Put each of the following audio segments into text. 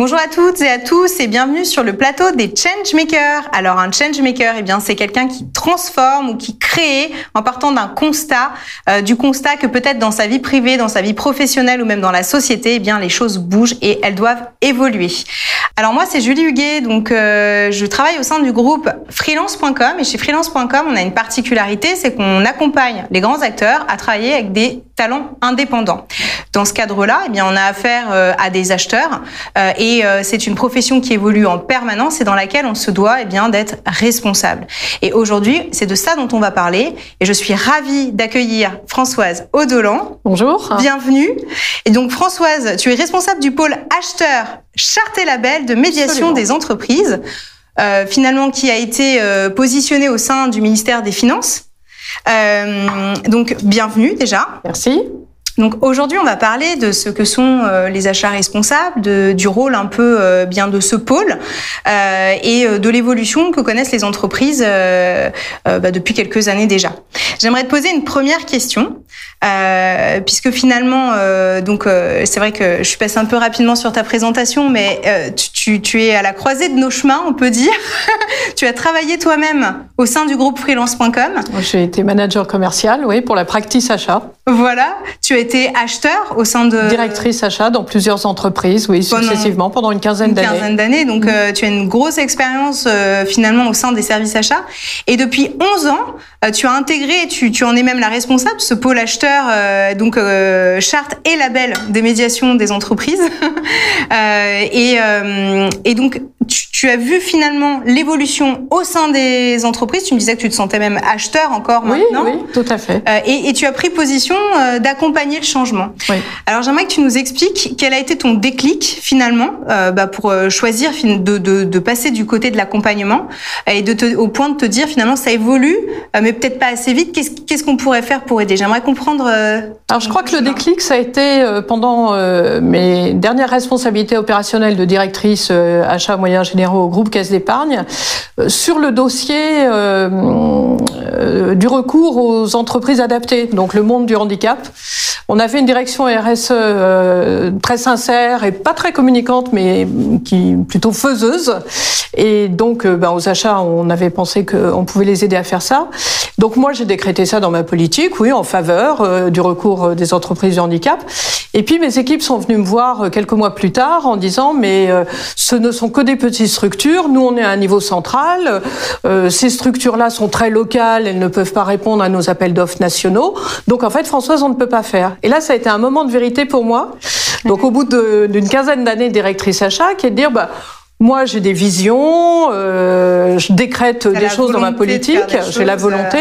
Bonjour à toutes et à tous et bienvenue sur le plateau des Changemakers. Alors un Changemaker, eh bien c'est quelqu'un qui transforme ou qui crée en partant d'un constat, euh, du constat que peut-être dans sa vie privée, dans sa vie professionnelle ou même dans la société, eh bien les choses bougent et elles doivent évoluer. Alors moi c'est Julie Huguet, donc euh, je travaille au sein du groupe freelance.com et chez freelance.com on a une particularité, c'est qu'on accompagne les grands acteurs à travailler avec des talents indépendants. Dans ce cadre-là, eh bien on a affaire euh, à des acheteurs et et euh, c'est une profession qui évolue en permanence et dans laquelle on se doit eh bien d'être responsable. Et aujourd'hui, c'est de ça dont on va parler. Et je suis ravie d'accueillir Françoise Audolan. Bonjour. Bienvenue. Et donc Françoise, tu es responsable du pôle acheteur charte et label de médiation des entreprises, euh, finalement qui a été euh, positionné au sein du ministère des Finances. Euh, donc bienvenue déjà. Merci. Donc aujourd'hui, on va parler de ce que sont euh, les achats responsables, de, du rôle un peu euh, bien de ce pôle euh, et de l'évolution que connaissent les entreprises bah, depuis quelques années déjà. J'aimerais te poser une première question, puisque finalement, donc c'est vrai que je suis passée un peu rapidement sur ta présentation, mais tu, tu, es à la croisée de nos chemins, on peut dire. tu as travaillé toi-même au sein du groupe freelance.com. J'ai été manager commercial, oui, pour la practice achat. Voilà, tu as été acheteur au sein de... Directrice achat dans plusieurs entreprises, oui, successivement, pendant une quinzaine d'années. Une quinzaine d'années, donc mm. euh, tu as une grosse expérience euh, finalement au sein des services achats. Et depuis 11 ans, euh, tu as intégré, tu, tu en es même la responsable, ce pôle acheteur, donc charte et label des médiations des entreprises. et, et donc, tu, tu as vu finalement l'évolution au sein des entreprises. Tu me disais que tu te sentais même acheteur encore oui, maintenant. Oui, tout à fait. et, et tu as pris position d'accompagner le changement. Oui. Alors j'aimerais que tu nous expliques quel a été ton déclic finalement euh, bah, pour euh, choisir de, de, de, passer du côté de l'accompagnement et de te, au point de te dire finalement ça évolue, euh, mais peut-être pas assez vite. Qu'est-ce qu'on pourrait faire pour aider? J'aimerais comprendre. Euh, Alors je crois que le déclic ça a été euh, pendant mes dernières responsabilités opérationnelles de directrice achat moyens au groupe Caisse d'épargne sur le dossier du recours aux entreprises adaptées, donc le monde du handicap. On avait une direction RSE euh, très sincère et pas très communicante, mais qui plutôt faiseuse. Et donc, euh, ben, aux achats, on avait pensé qu'on pouvait les aider à faire ça. Donc moi, j'ai décrété ça dans ma politique, oui, en faveur euh, du recours des entreprises de handicap. Et puis mes équipes sont venues me voir quelques mois plus tard en disant mais ce ne sont que des petites Nous, on est à un niveau central. ces structures-là sont très locales. Elles ne peuvent pas répondre à nos appels d'offres nationaux. Donc en fait, Françoise, on ne peut pas faire. Et là, ça a été un moment de vérité pour moi. Donc, au bout d'une quinzaine d'années directrice achat, qui est de dire, bah, moi, j'ai des visions, euh, je décrète des choses dans ma politique, j'ai la volonté.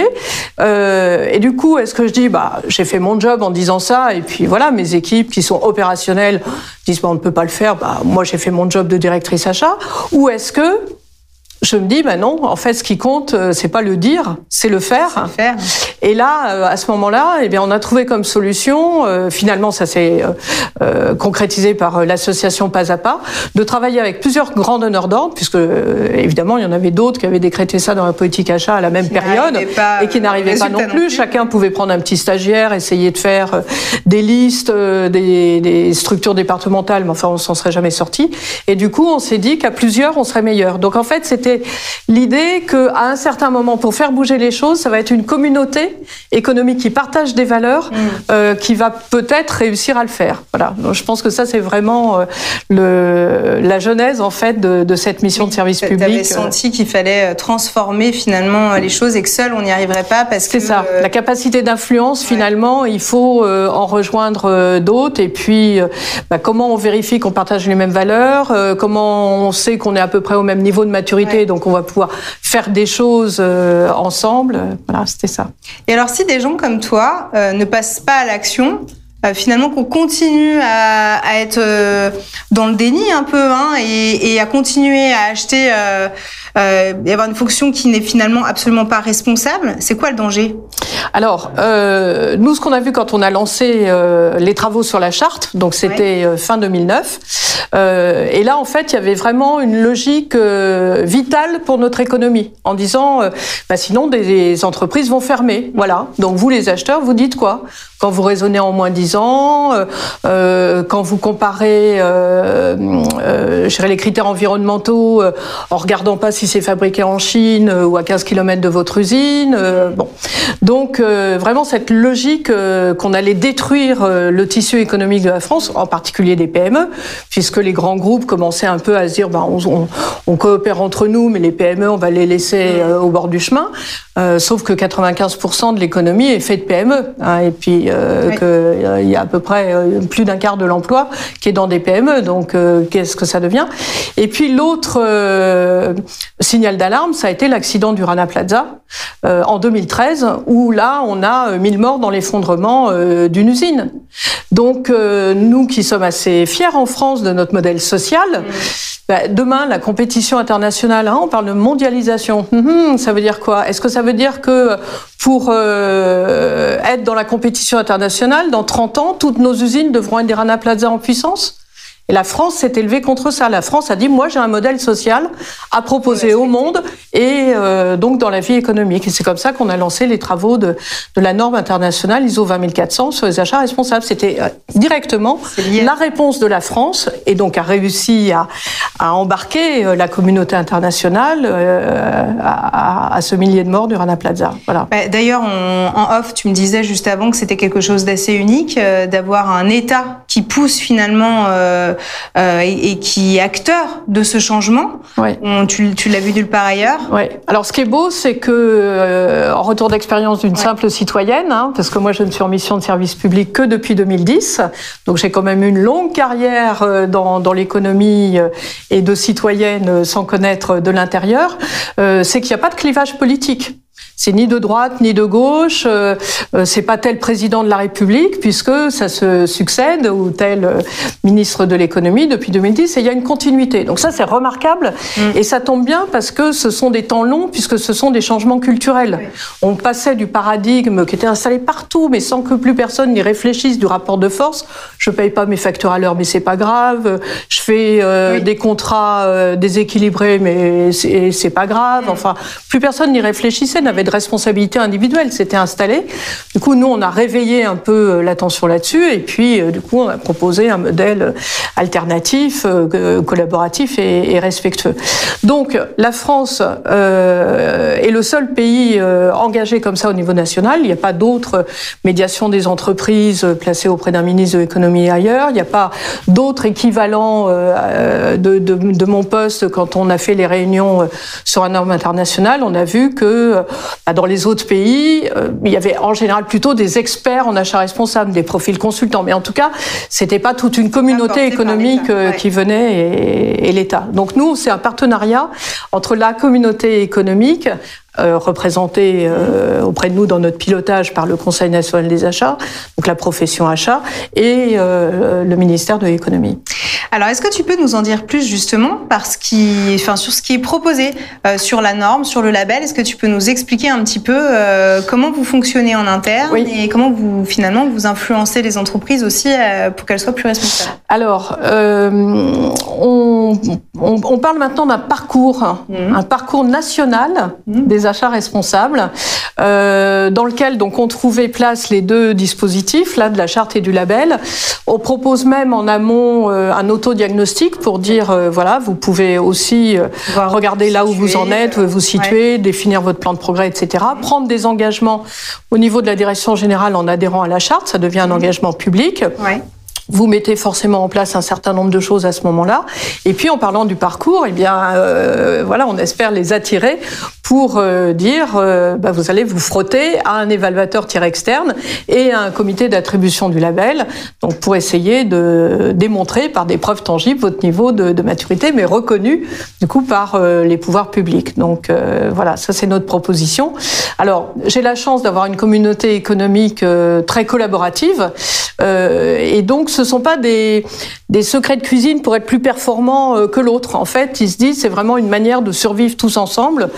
Euh. euh, et du coup, est-ce que je dis, bah, j'ai fait mon job en disant ça, et puis voilà, mes équipes qui sont opérationnelles disent, bah, on ne peut pas le faire, bah, moi, j'ai fait mon job de directrice achat, ou est-ce que je me dis, ben non, en fait, ce qui compte, euh, c'est pas le dire, c'est le faire. faire. Et là, euh, à ce moment-là, eh bien, on a trouvé comme solution, euh, finalement, ça s'est concrétisé par l'association Pas à Pas, de travailler avec plusieurs grands donneurs d'ordre, puisque évidemment, il y en avait d'autres qui avaient décrété ça dans la politique achat à la même période et qui n'arrivaient pas non plus. Chacun pouvait prendre un petit stagiaire, essayer de faire des listes, des, des structures départementales, mais enfin, on s'en serait jamais sorti. Et du coup, on s'est dit qu'à plusieurs, on serait meilleur. Donc en fait, c'était l'idée qu'à un certain moment, pour faire bouger les choses, ça va être une communauté économique qui partage des valeurs, mm. euh, qui va peut-être réussir à le faire. Voilà. Donc, je pense que ça, c'est vraiment euh, le, la genèse en fait de, de cette mission de service public. Tu avais senti qu'il fallait euh, transformer finalement les choses et que seul on n'y arriverait pas parce que c'est ça. La capacité d'influence, finalement, il faut en rejoindre d'autres. Et puis, bah, comment on vérifie qu'on partage les mêmes valeurs Comment on sait qu'on est à peu près au même niveau de maturité donc on va pouvoir faire des choses euh, ensemble. Voilà, c'était ça. Et alors, si des gens comme toi euh, ne passent pas à l'action, euh, finalement qu'on continue à, à être dans le déni un peu hein, et, et, à continuer à acheter euh, y avoir une fonction qui n'est finalement absolument pas responsable. C'est quoi le danger? Alors, euh, nous, ce qu'on a vu quand on a lancé euh, les travaux sur la charte, donc c'était euh, fin 2009, euh, et là, en fait, il y avait vraiment une logique vitale pour notre économie, en disant, bah, sinon, des, des entreprises vont fermer. Voilà. Donc, vous, les acheteurs, vous dites quoi? Quand vous raisonnez en moins 10 ans, euh, euh, quand vous comparez euh, euh, les critères environnementaux euh, en regardant pas si c'est fabriqué en Chine ou à 15 km de votre usine. bon. Donc vraiment cette logique qu'on allait détruire le tissu économique de la France, en particulier des PME, puisque les grands groupes commençaient un peu à se dire ben, on, on, on coopère entre nous, mais les PME, on va les laisser au bord du chemin. sauf que 95% de l'économie est fait de PME. Hein, et puis euh, qu'il euh, y a à peu près euh, plus d'un quart de l'emploi qui est dans des PME. Donc, qu'est-ce que ça devient? Et puis l'autre signal d'alarme, ça a été l'accident du Rana Plaza en 2013, où là, on a 1000 morts dans l'effondrement d'une usine. Donc, nous qui sommes assez fiers en France de notre modèle social, bah, demain, la compétition internationale, hein, on parle de mondialisation. Hum, hum, ça veut dire quoi? Est-ce que ça veut dire que pour euh, être dans la compétition internationale, dans 30 ans, toutes nos usines devront être des Rana Plaza en puissance? Et la France s'est élevée contre ça. La France a dit, moi j'ai un modèle social à proposer au monde et euh, donc dans la vie économique. Et c'est comme ça qu'on a lancé les travaux de, de, la norme internationale ISO 20400 sur les achats responsables. C'était euh, directement la réponse de la France et donc a réussi à, à embarquer euh, la communauté internationale euh, à, à, ce millier de morts du Rana Plaza. Voilà. Bah, D'ailleurs, en off, tu me disais juste avant que c'était quelque chose d'assez unique d'avoir un État qui pousse finalement euh, et, et, qui est acteur de ce changement. Ouais. On, tu, tu l'as vu nulle part ailleurs. Oui. Alors ce qui est beau, c'est que euh, en retour d'expérience d'une ouais. simple citoyenne, hein, parce que moi je ne suis en mission de service public que depuis 2010, donc j'ai quand même une longue carrière euh, dans, dans l'économie euh, et de citoyenne sans connaître de l'intérieur, euh, c'est qu'il n'y a pas de clivage politique. C'est ni de droite ni de gauche. Euh, euh, c'est pas tel président de la République puisque ça se succède ou tel euh, ministre de l'économie depuis 2010 et il y a une continuité. Donc ça c'est remarquable mmh. et ça tombe bien parce que ce sont des temps longs puisque ce sont des changements culturels. Oui. On passait du paradigme qui était installé partout mais sans que plus personne n'y réfléchisse du rapport de force. Je paye pas mes factures à l'heure mais c'est pas grave. Je fais euh, oui. des contrats déséquilibrés mais c'est pas grave. Mmh. Enfin plus personne n'y réfléchissait, n'avait de responsabilité individuelle, c'était installé. Du coup, nous, on a réveillé un peu euh, l'attention là-dessus, et puis, euh, du coup, on a proposé un modèle alternatif, euh, collaboratif et, respectueux. Donc, la France est le seul pays engagé comme ça au niveau national. Il n'y a pas d'autres médiations des entreprises placées auprès d'un ministre de l'économie ailleurs. Il n'y a pas d'autres équivalents de, mon poste quand on a fait les réunions sur un norme international. On a vu que dans les autres pays, euh, il y avait en général plutôt des experts en achat responsable, des profils consultants. Mais en tout cas, c'était pas toute une communauté économique euh, ouais. qui venait et, et l'État. Donc nous, c'est un partenariat entre la communauté économique représentés euh, auprès de nous dans notre pilotage par le Conseil national des achats, donc la profession achat, et euh, le ministère de l'économie. Alors, est-ce que tu peux nous en dire plus justement parce qui, enfin, sur ce qui est proposé euh, sur la norme, sur le label? Est-ce que tu peux nous expliquer un petit peu euh, comment vous fonctionnez en interne oui. et comment vous finalement vous influencez les entreprises aussi euh, pour qu'elles soient plus responsables? Alors, euh, on, on, on, parle maintenant d'un parcours, mmh. un parcours national mmh. des achats responsables, euh, dans lequel donc on trouvait place les deux dispositifs, là de la charte et du label. On propose même en amont euh, un autodiagnostic pour dire euh, voilà, vous pouvez aussi euh, regarder là où vous en êtes, vous situer, ouais. définir votre plan de progrès, etc. Prendre des engagements au niveau de la direction générale en adhérant à la charte, ça devient un mmh. engagement public. Ouais vous mettez forcément en place un certain nombre de choses à ce moment-là. Et puis en parlant du parcours, eh bien, euh, voilà, on espère les attirer pour euh, dire euh, bah, vous allez vous frotter à un évaluateur tiers externe et à un comité d'attribution du label, donc pour essayer de démontrer par des preuves tangibles votre niveau de, maturité, mais reconnu du coup par euh, les pouvoirs publics. Donc voilà, ça c'est notre proposition. Alors j'ai la chance d'avoir une communauté économique très collaborative et donc sont pas des, des secrets de cuisine pour être plus performant que l'autre. En fait, ils se disent c'est vraiment une manière de survivre tous ensemble.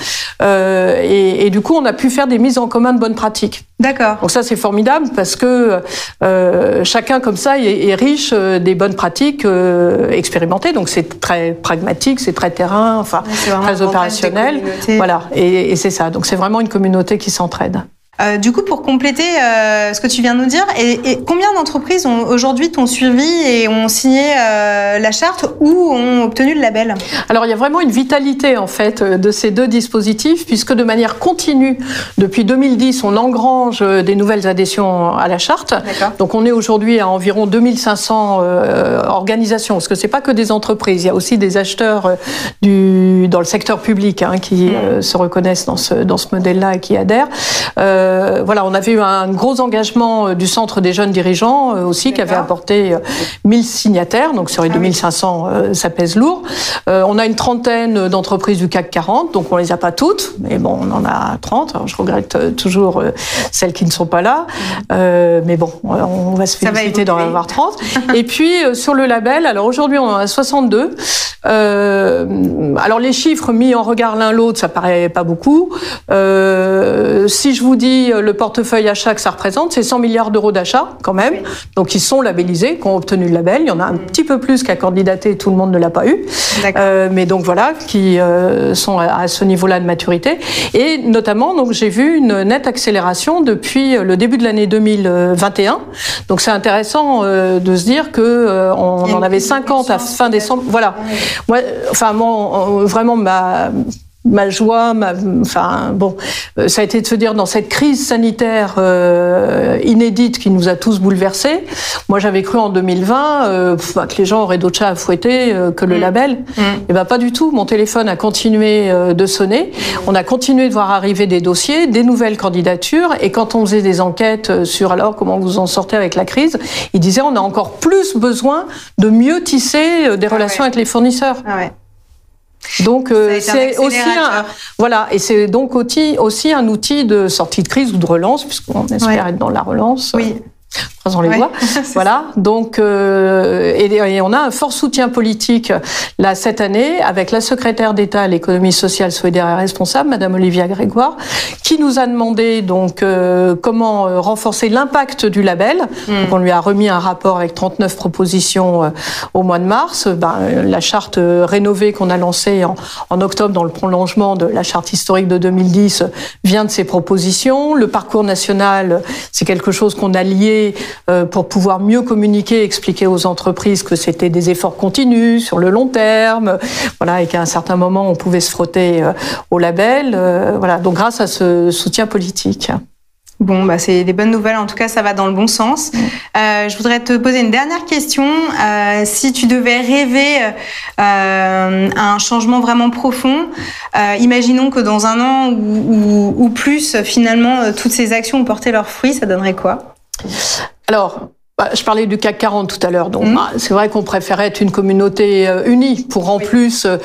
Euh, et, et, du coup, on a pu faire des mises en commun de bonnes pratiques. D'accord. Donc ça, c'est formidable parce que euh, chacun comme ça est, est riche euh, des bonnes pratiques euh, expérimentées. Donc c'est très pragmatique, c'est très terrain, enfin très opérationnel. Voilà. Et, et c'est ça. Donc c'est vraiment une communauté qui s'entraide. Euh, du coup, pour compléter euh, ce que tu viens de nous dire, et, et combien d'entreprises ont aujourd'hui t'ont suivi et ont signé euh, la charte ou ont obtenu le label? Alors, il y a vraiment une vitalité en fait de ces deux dispositifs, puisque de manière continue, depuis 2010, on engrange des nouvelles adhésions à la charte. Donc, on est aujourd'hui à environ 2500 euh, organisations, parce que c'est pas que des entreprises, il y a aussi des acheteurs du dans le secteur public hein, qui mmh. se reconnaissent dans ce dans ce modèle-là et qui adhèrent. Euh, euh, voilà, on avait eu un gros engagement euh, du Centre des jeunes dirigeants euh, aussi, qui avait apporté 1000 signataires, donc sur les 2500, ah ça pèse lourd. on a une trentaine d'entreprises du CAC 40, donc on les a pas toutes, mais bon, on en a 30. Alors, je regrette toujours celles qui ne sont pas là, mais bon, on va se féliciter d'en avoir 30. Et puis sur le label, alors aujourd'hui on en a 62. Alors les chiffres mis en regard l'un l'autre, ça paraît pas beaucoup. si je vous dis euh, le portefeuille achat que ça représente, c'est 100 milliards d'euros d'achat quand même. Donc ils sont labellisés, qui ont obtenu le label. Il y en a un petit peu plus qu'à candidater, tout le monde ne l'a pas eu. Euh, mais donc voilà, qui euh, sont à, ce niveau-là de maturité. Et notamment, donc j'ai vu une nette accélération depuis le début de l'année 2021. Donc c'est intéressant euh, de se dire que euh, on en avait 50 à fin décembre. Voilà. Moi, enfin, moi, vraiment ma ma joie, ma, enfin bon, euh, ça a été de se dire dans cette crise sanitaire euh, inédite qui nous a tous bouleversés. Moi, j'avais cru en 2020 euh, bah, que les gens auraient d'autres chats à fouetter euh, que le mm. label. Mm. Et eh ben pas du tout. Mon téléphone a continué euh, de sonner. On a continué de voir arriver des dossiers, des nouvelles candidatures. Et quand on faisait des enquêtes sur alors comment vous en sortez avec la crise, ils disaient on a encore plus besoin de mieux tisser des ah relations avec les fournisseurs. Ah ouais. Donc euh, c'est aussi un, voilà et c'est donc aussi aussi un outil de sortie de crise ou de relance puisqu'on espère ouais. être dans la relance. Oui. Croisons les ouais, voilà. Donc, euh, et, et, on a un fort soutien politique là cette année avec la secrétaire d'État à l'économie sociale, solidaire et responsable, Madame Olivia Grégoire, qui nous a demandé donc euh, comment euh, renforcer l'impact du label. Mm. Donc, on lui a remis un rapport avec 39 propositions euh, au mois de mars. Ben, la charte rénovée qu'on a lancée en, en, octobre dans le prolongement de la charte historique de 2010 vient de ces propositions. Le parcours national, c'est quelque chose qu'on a lié euh, pour pouvoir mieux communiquer, expliquer aux entreprises que c'était des efforts continus sur le long terme, voilà, et qu'à un certain moment on pouvait se frotter euh, au label, euh, voilà. Donc grâce à ce soutien politique. Bon, bah c'est des bonnes nouvelles. En tout cas, ça va dans le bon sens. Euh, je voudrais te poser une dernière question. Euh, si tu devais rêver euh, un changement vraiment profond, imaginons que dans un an ou, ou, ou plus, finalement, toutes ces actions ont porté leurs fruits, ça donnerait quoi? Alors, bah, je parlais du CAC 40 tout à l'heure, donc mmh. bah, c'est vrai qu'on préférait être une communauté euh, unie pour en oui. plus euh,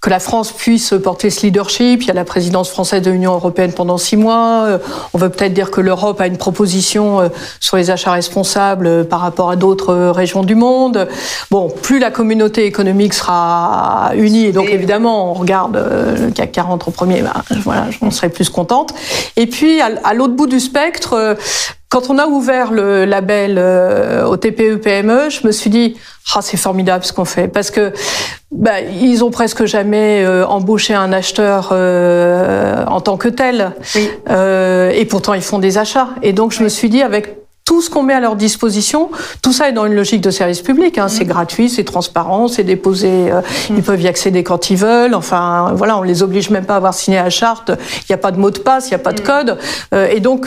que la France puisse porter ce leadership. Il y a la présidence française de l'Union européenne pendant six mois. Euh, on veut peut-être dire que l'Europe a une proposition sur les achats responsables par rapport à d'autres régions du monde. Bon, plus la communauté économique sera unie, et donc évidemment on regarde le CAC 40 en premier, bah, voilà, j'en serais plus contente. Et puis à, à l'autre bout du spectre, quand on a ouvert le label euh, au TPE PME, je me suis dit ah c'est formidable ce qu'on fait parce que bah, ils ont presque jamais euh, embauché un acheteur euh, en tant que tel oui. Euh, et pourtant ils font des achats et donc je oui. me suis dit avec tout ce qu'on met à leur disposition, tout ça est dans une logique de service public. Hein. Mmh. C'est gratuit, c'est transparent, c'est déposé. Euh, mmh. Ils peuvent y accéder quand ils veulent. Enfin, voilà, on les oblige même pas à avoir signé la charte. Il n'y a pas de mot de passe, il n'y a pas de mmh. code. Euh, et donc,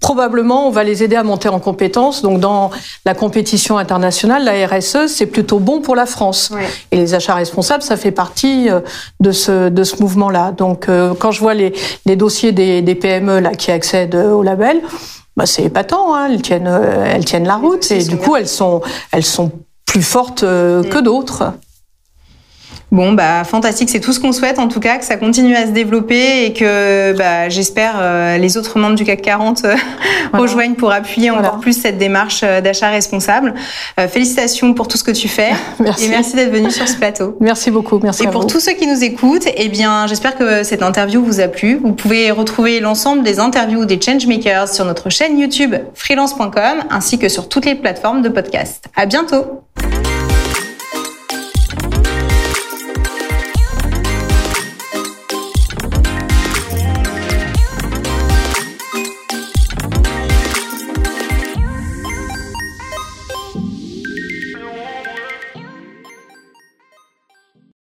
probablement, on va les aider à monter en compétences. Donc, dans la compétition internationale, la RSE, c'est plutôt bon pour la France. Et les achats responsables, ça fait partie euh, de ce, de ce mouvement-là. Donc, euh, quand je vois les, les dossiers des, des PME là, qui accèdent au label, bah, c'est épatant. Hein. Elles, tiennent, euh, elles tiennent la route. Et du coup, elles sont, elles sont plus fortes que d'autres. Bon, bah fantastique, c'est tout ce qu'on souhaite en tout cas, que ça continue à se développer et que bah, j'espère euh, les autres membres du CAC 40 euh, rejoignent pour appuyer encore plus cette démarche euh, d'achat responsable. félicitations pour tout ce que tu fais merci. et merci d'être venu sur ce plateau. Merci beaucoup, merci. Et pour tous ceux qui nous écoutent, eh bien j'espère que cette interview vous a plu. Vous pouvez retrouver l'ensemble des interviews des changemakers sur notre chaîne YouTube freelance.com ainsi que sur toutes les plateformes de podcast. À bientôt.